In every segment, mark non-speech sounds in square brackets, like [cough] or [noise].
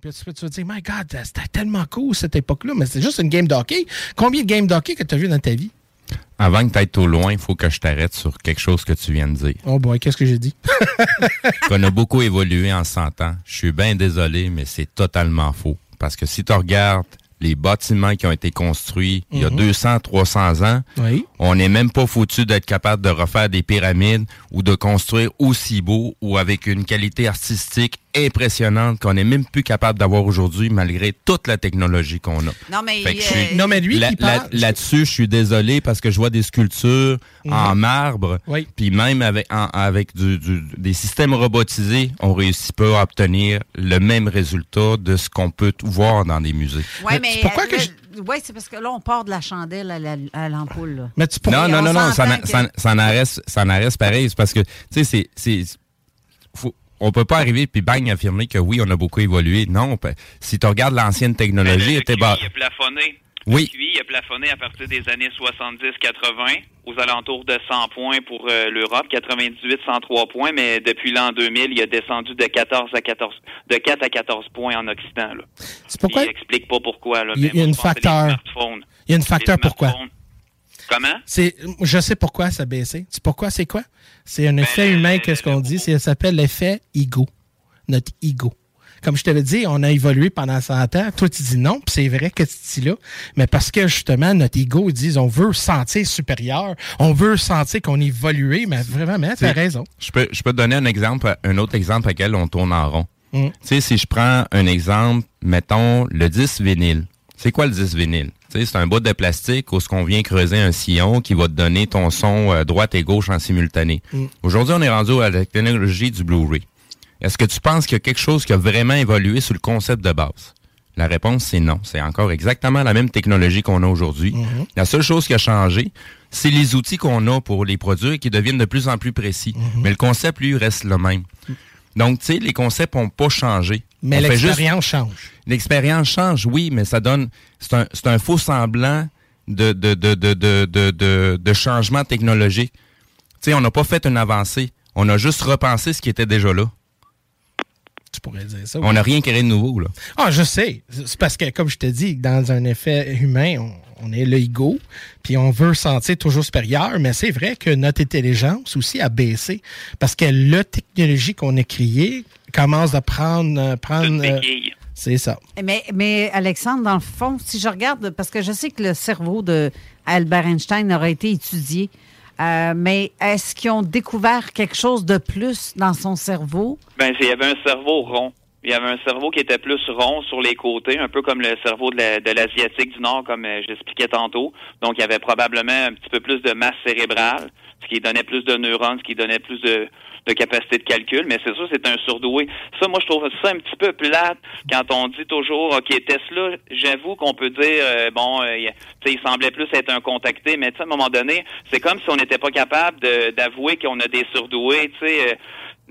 Puis tu peux te dire, my God, c'était tellement cool cette époque-là, mais c'est juste une game d'hockey. Combien de games d'hockey que tu as vu dans ta vie? Avant que tu ailles trop loin, il faut que je t'arrête sur quelque chose que tu viens de dire. Oh boy, qu'est-ce que j'ai dit? [laughs] Qu'on a beaucoup évolué en 100 ans. Je suis bien désolé, mais c'est totalement faux. Parce que si tu regardes les bâtiments qui ont été construits il y a 200, 300 ans, Oui. on n'est même pas foutu d'être capable de refaire des pyramides ou de construire aussi beau ou avec une qualité artistique impressionnante qu'on n'est même plus capable d'avoir aujourd'hui malgré toute la technologie qu'on a. Non, mais, suis- Non, lui. Là-dessus, je suis désolé parce que je vois des sculptures en marbre, Oui. puis même avec, en- avec du- du- des systèmes robotisés, on réussit pas à obtenir le même résultat de ce qu'on peut voir dans des musées. Ouais, Mais mais. c'est pourquoi euh, que je- Ouais, c'est parce que là, on part de la chandelle à la- à l'ampoule. Mais tu Non, non, on non, non, ça, que- ça, ça en reste, ça en reste pareil. C'est parce que, tu sais, c'est, c'est, faut- on peut pas arriver puis bang affirmer que oui, on a beaucoup évolué. Non, si tu regardes l'ancienne technologie, Ben, le était bas. a plafonné. Oui. Le QI a plafonné à partir des années 70-80, aux alentours de 100 points pour euh, l'Europe, 98-103 points, mais depuis l'an 2000, il a descendu de 14 à 14, de 4 à 14 points en Occident. Là. C'est pourquoi... Il explique pas pourquoi. Là, Il y a moi, une facteur. les smartphones. Il y a une facteur pourquoi? Comment? C'est, je sais pourquoi ça a baissé. Tu sais pourquoi c'est quoi? C'est un effet le- humain, qu'est-ce qu'on dit? C'est- Ça s'appelle l'effet ego. Notre ego. Comme je t'avais dit, on a évolué pendant 100 ans. Toi, tu dis non, puis c'est vrai que tu dis là. Mais parce que justement, notre ego, ils disent, on veut se sentir supérieur, on veut sentir qu'on évolué, mais vraiment, mais t'as raison. Je peux, je peux te donner un exemple, un autre exemple à quel on tourne en rond. Mm. Tu sais, si je prends un exemple, mettons le 10 vinyle. C'est quoi le 10 vinyle? Tu sais, c'est un bout de plastique où ce qu'on vient creuser un sillon qui va te donner ton son euh, droite et gauche en simultané. Aujourd'hui, on est rendu à la technologie du Blu-ray. Est-ce que tu penses qu'il y a quelque chose qui a vraiment évolué sur le concept de base? La réponse, c'est non. C'est encore exactement la même technologie qu'on a aujourd'hui. La seule chose qui a changé, c'est les outils qu'on a pour les produire qui deviennent de plus en plus précis. Mais le concept, lui, reste le même. Donc, tu sais, les concepts n'ont pas changé. Mais l'expérience change. L'expérience change, oui, mais ça donne... C'est un, faux semblant de, de, de, de, de, de, de- de changement technologique. Tu sais, on n'a pas fait une avancée. On a juste repensé ce qui était déjà là. Tu pourrais dire ça. On n'a rien créé de nouveau, là. Ah, je sais. C'est parce que, comme je te dis, dans un effet humain, on, on est l'ego, puis on veut se sentir toujours supérieur, mais c'est vrai que notre intelligence aussi a baissé. Parce que la technologie qu'on a créée commence à prendre. euh, C'est prendre euh, c'est ça. Mais, mais Alexandre, dans le fond, si je regarde, parce que je sais que le cerveau de Albert Einstein aurait été étudié, euh, mais est-ce qu'ils ont découvert quelque chose de plus dans son cerveau? Ben, il y avait un cerveau rond. Il y avait un cerveau qui était plus rond sur les côtés, un peu comme le cerveau de la- de l'Asiatique du Nord, comme euh, j'expliquais tantôt. Donc, il y avait probablement un petit peu plus de masse cérébrale, ce qui donnait plus de neurones, ce qui donnait plus de, capacité de calcul. Mais c'est sûr, c'est un surdoué. Ça, moi, je trouve ça un petit peu plate quand on dit toujours, OK, Tesla, j'avoue qu'on peut dire, euh, bon, euh, il- semblait plus être un contacté, mais à un moment donné, c'est comme si on n'était pas capable d'avouer qu'on a des surdoués, tu sais.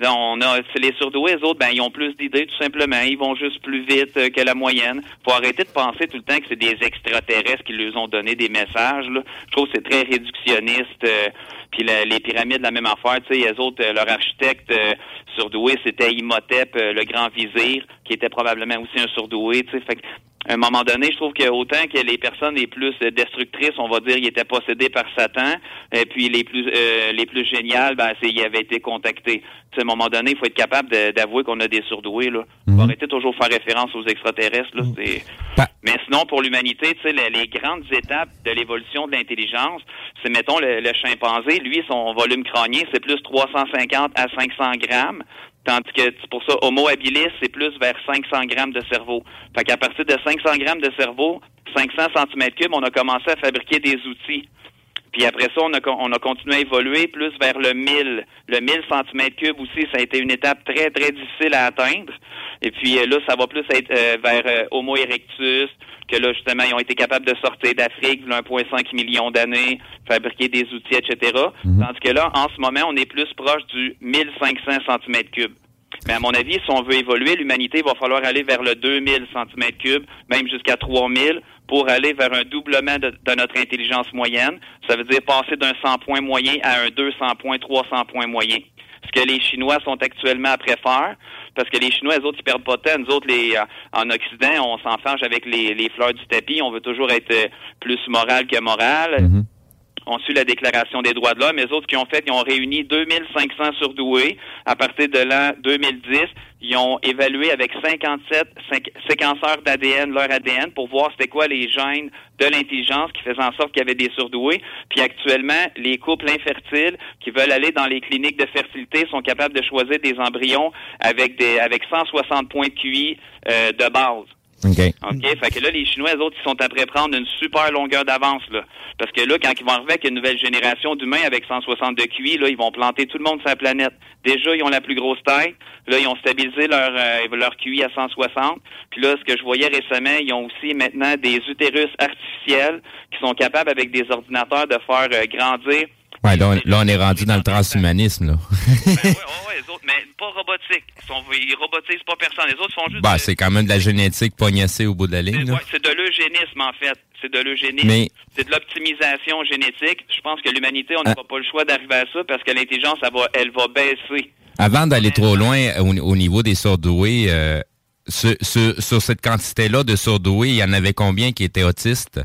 On a les surdoués, les autres, ben ils ont plus d'idées tout simplement. Ils vont juste plus vite euh, que la moyenne. Faut arrêter de penser tout le temps que c'est des extraterrestres qui leur ont donné des messages. Là. Je trouve que c'est très réductionniste. euh, puis les pyramides, la même affaire. Tu sais, les autres, euh, leur architecte euh, surdoué, c'était Imhotep, le grand vizir, qui était probablement aussi un surdoué. Tu sais, fait que à un moment donné, je trouve que autant que les personnes les plus destructrices, on va dire, ils étaient possédés par Satan, et puis les plus euh, les plus géniales, ben, c'est ils avaient été contactés. à un moment donné, il faut être capable d'avouer qu'on a des surdoués. Là. Mhm. Faut arrêter toujours de faire référence aux extraterrestres. Là. C'est- Bah. Mais sinon, pour l'humanité, les, les grandes étapes de l'évolution de l'intelligence, c'est, mettons, le, le chimpanzé, lui, son volume crânien, c'est plus 350 à 500 grammes. Tandis que c'est pour ça, Homo habilis, c'est plus vers 500 grammes de cerveau. Fait qu'à partir de 500 grammes de cerveau, 500 cm cubes, on a commencé à fabriquer des outils. Puis après ça, on a, on a continué à évoluer plus vers le 1000. Le 1000 cm3 aussi, ça a été une étape très, très difficile à atteindre. Et puis euh, là, ça va plus être euh, vers euh, Homo erectus, que là, justement, ils ont été capables de sortir d'Afrique, il y a 1,5 million d'années, fabriquer des outils, etc. Tandis que là, en ce moment, on est plus proche du 1500 cm3. Mais à mon avis, si on veut évoluer, l'humanité va falloir aller vers le 2000 cm3, même jusqu'à 3000, pour aller vers un doublement de, notre intelligence moyenne. Ça veut dire passer d'un 100 points moyen à un 200 points, 300 points moyen. Ce que les Chinois sont actuellement après faire, parce que les Chinois, eux autres, ils perdent pas de temps. Nous autres, les, euh, en Occident, on s'enfarge avec les, les fleurs du tapis. On veut toujours être euh, plus moral que moral Mhm. Ont su la Déclaration des droits de l'homme. Les autres qui ont fait, ils ont réuni 2500 surdoués. À partir de l'an 2010, ils ont évalué avec 57 cinq- séquenceurs d'ADN leur ADN pour voir c'était quoi les gènes de l'intelligence qui faisaient en sorte qu'il y avait des surdoués. Puis actuellement, les couples infertiles qui veulent aller dans les cliniques de fertilité sont capables de choisir des embryons avec des avec 160 points de QI euh, de base. OK. OK? Fait que là, les Chinois, eux autres, ils sont après prendre une super longueur d'avance, là. Parce que là, quand ils vont arriver avec une nouvelle génération d'humains avec 160 de QI, là, ils vont planter tout le monde sur la planète. Déjà, ils ont la plus grosse tête. Là, ils ont stabilisé leur, euh, leur QI à 160. Puis là, ce que je voyais récemment, ils ont aussi maintenant des utérus artificiels qui sont capables, avec des ordinateurs, de faire euh, grandir Ouais, là, on, là, on est rendu dans le transhumanisme, là. ben ouais, ouais, [laughs] ouais, les autres, mais pas robotique. Ils, sont, ils robotisent pas personne. Les autres font juste. bah, c'est quand même de la génétique pognassée au bout de la ligne, c'est de l'eugénisme, en fait. C'est de l'eugénisme. Mais- C'est de l'optimisation génétique. Je pense que l'humanité, on Ah. n'aura pas le choix d'arriver à ça parce que l'intelligence, elle va, elle va baisser. Avant d'aller trop loin au, au niveau des surdoués, euh, sur, sur- sur cette quantité-là de surdoués, il y en avait combien qui étaient autistes?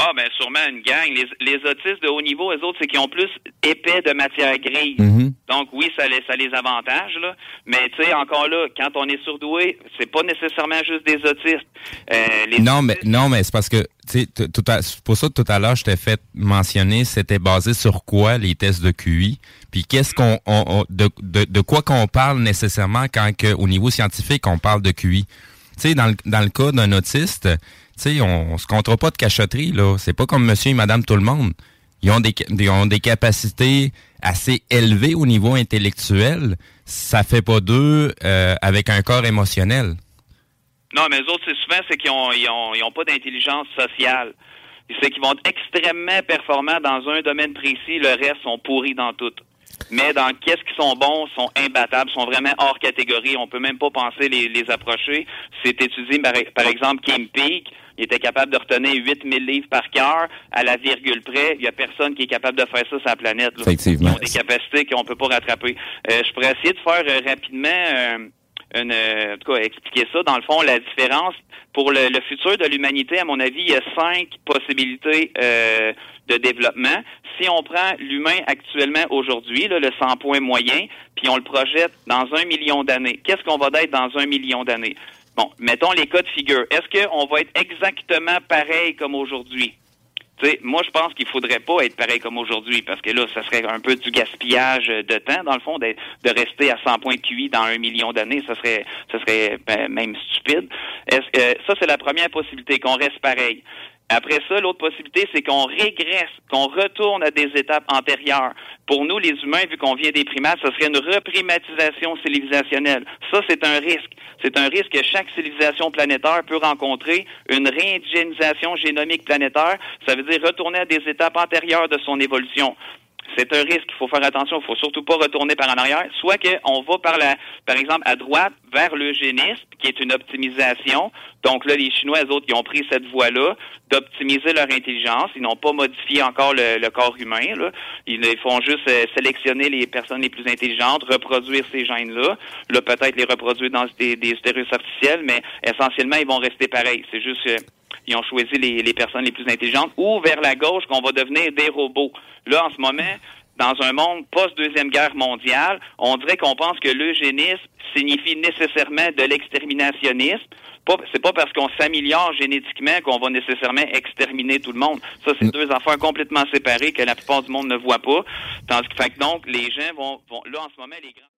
Ah, ben sûrement une gang. Les, les autistes de haut niveau, eux autres, c'est qu'ils ont plus épais de matière grise. Mhm. Donc oui, ça les, ça les avantage, là. Mais tu sais, encore là, quand on est surdoué, c'est pas nécessairement juste des autistes. Euh, les Non, mais non, mais c'est parce que tu sais, t- tout à- pour ça que tout à l'heure je t'ai fait mentionner, c'était basé sur quoi les tests de QI, puis qu'est-ce qu'on on- on- de, de, de quoi qu'on parle nécessairement quand que, au niveau scientifique on parle de QI. Dans le, dans le cas d'un autiste, on, on se comptera pas de cachotterie là. C'est pas comme Monsieur et Madame tout le monde. Ils ont des, ils ont des capacités assez élevées au niveau intellectuel. Ça fait pas d'eux euh, avec un corps émotionnel. Non, mais eux autres, c'est souvent, c'est qu'ils ont, ils ont, ils ont pas d'intelligence sociale. C'est vont être extrêmement performants dans un domaine précis, le reste sont pourris dans tout. Mais dans qu'est-ce qu'ils sont bons, sont imbattables, sont vraiment hors catégorie. On peut même pas penser les, les approcher. C'est étudié, par, par exemple, Kim Peek. Il était capable de retenir 8000 livres par cœur à la virgule près. Il y a personne qui est capable de faire ça sur la planète. là. Effectivement. Ils ont des capacités qu'on peut pas rattraper. Euh, je pourrais essayer de faire euh, rapidement euh, une, euh, en tout cas, expliquer ça. Dans le fond, la différence pour le, le futur de l'humanité, à mon avis, il y a cinq possibilités euh, de développement. Si on prend l'humain actuellement aujourd'hui, le 100 points moyen, puis on le projette dans un million d'années, qu'est-ce qu'on va être dans un million d'années? Bon, mettons les cas de figure. Est-ce qu'on va être exactement pareil comme aujourd'hui? Tu sais, moi, je pense qu'il faudrait pas être pareil comme aujourd'hui, parce que là, ça serait un peu du gaspillage de temps, dans le fond, de, rester à 100 points QI dans un million d'années, ça serait, ça serait ben, même stupide. Est-ce que ça, c'est la première possibilité, qu'on reste pareil. Après ça, l'autre possibilité, c'est qu'on régresse, qu'on retourne à des étapes antérieures. Pour nous, les humains, vu qu'on vient des primates, ce serait une reprimatisation civilisationnelle. Ça, c'est un risque. C'est un risque que chaque civilisation planétaire peut rencontrer, une réindigénisation génomique planétaire. Ça veut dire retourner à des étapes antérieures de son évolution. C'est un risque. Il faut faire attention. Il faut surtout pas retourner par en arrière. Soit qu'on va par la, par exemple, à droite vers l'eugénisme, qui est une optimisation. Donc là, les Chinois, eux autres, ils ont pris cette voie-là d'optimiser leur intelligence. Ils n'ont pas modifié encore le, corps humain. Là. Ils, font juste euh, sélectionner les personnes les plus intelligentes, reproduire ces gènes-là. Là, peut-être les reproduire dans des, des utérus artificiels, mais essentiellement, ils vont rester pareils. C'est juste que ils ont choisi les, les personnes les plus intelligentes, ou vers la gauche qu'on va devenir des robots. Là, en ce moment, dans un monde post-deuxième guerre mondiale, on dirait qu'on pense que l'eugénisme signifie nécessairement de l'exterminationnisme. C'est pas parce qu'on s'améliore génétiquement qu'on va nécessairement exterminer tout le monde. Ça, c'est mm. deux affaires complètement séparées que la plupart du monde ne voit pas. Tandis que, fait donc, les gens vont, vont, là, en ce moment, les grands...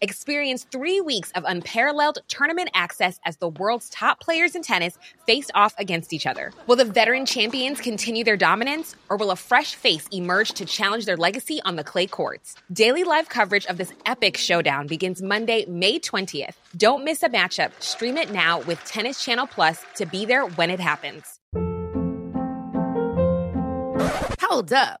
Experience three weeks of unparalleled tournament access as the world's top players in tennis face off against each other. Will the veteran champions continue their dominance, or will a fresh face emerge to challenge their legacy on the clay courts? Daily live coverage of this epic showdown begins Monday, May 20th. Don't miss a matchup. Stream it now with Tennis Channel Plus to be there when it happens. Hold up.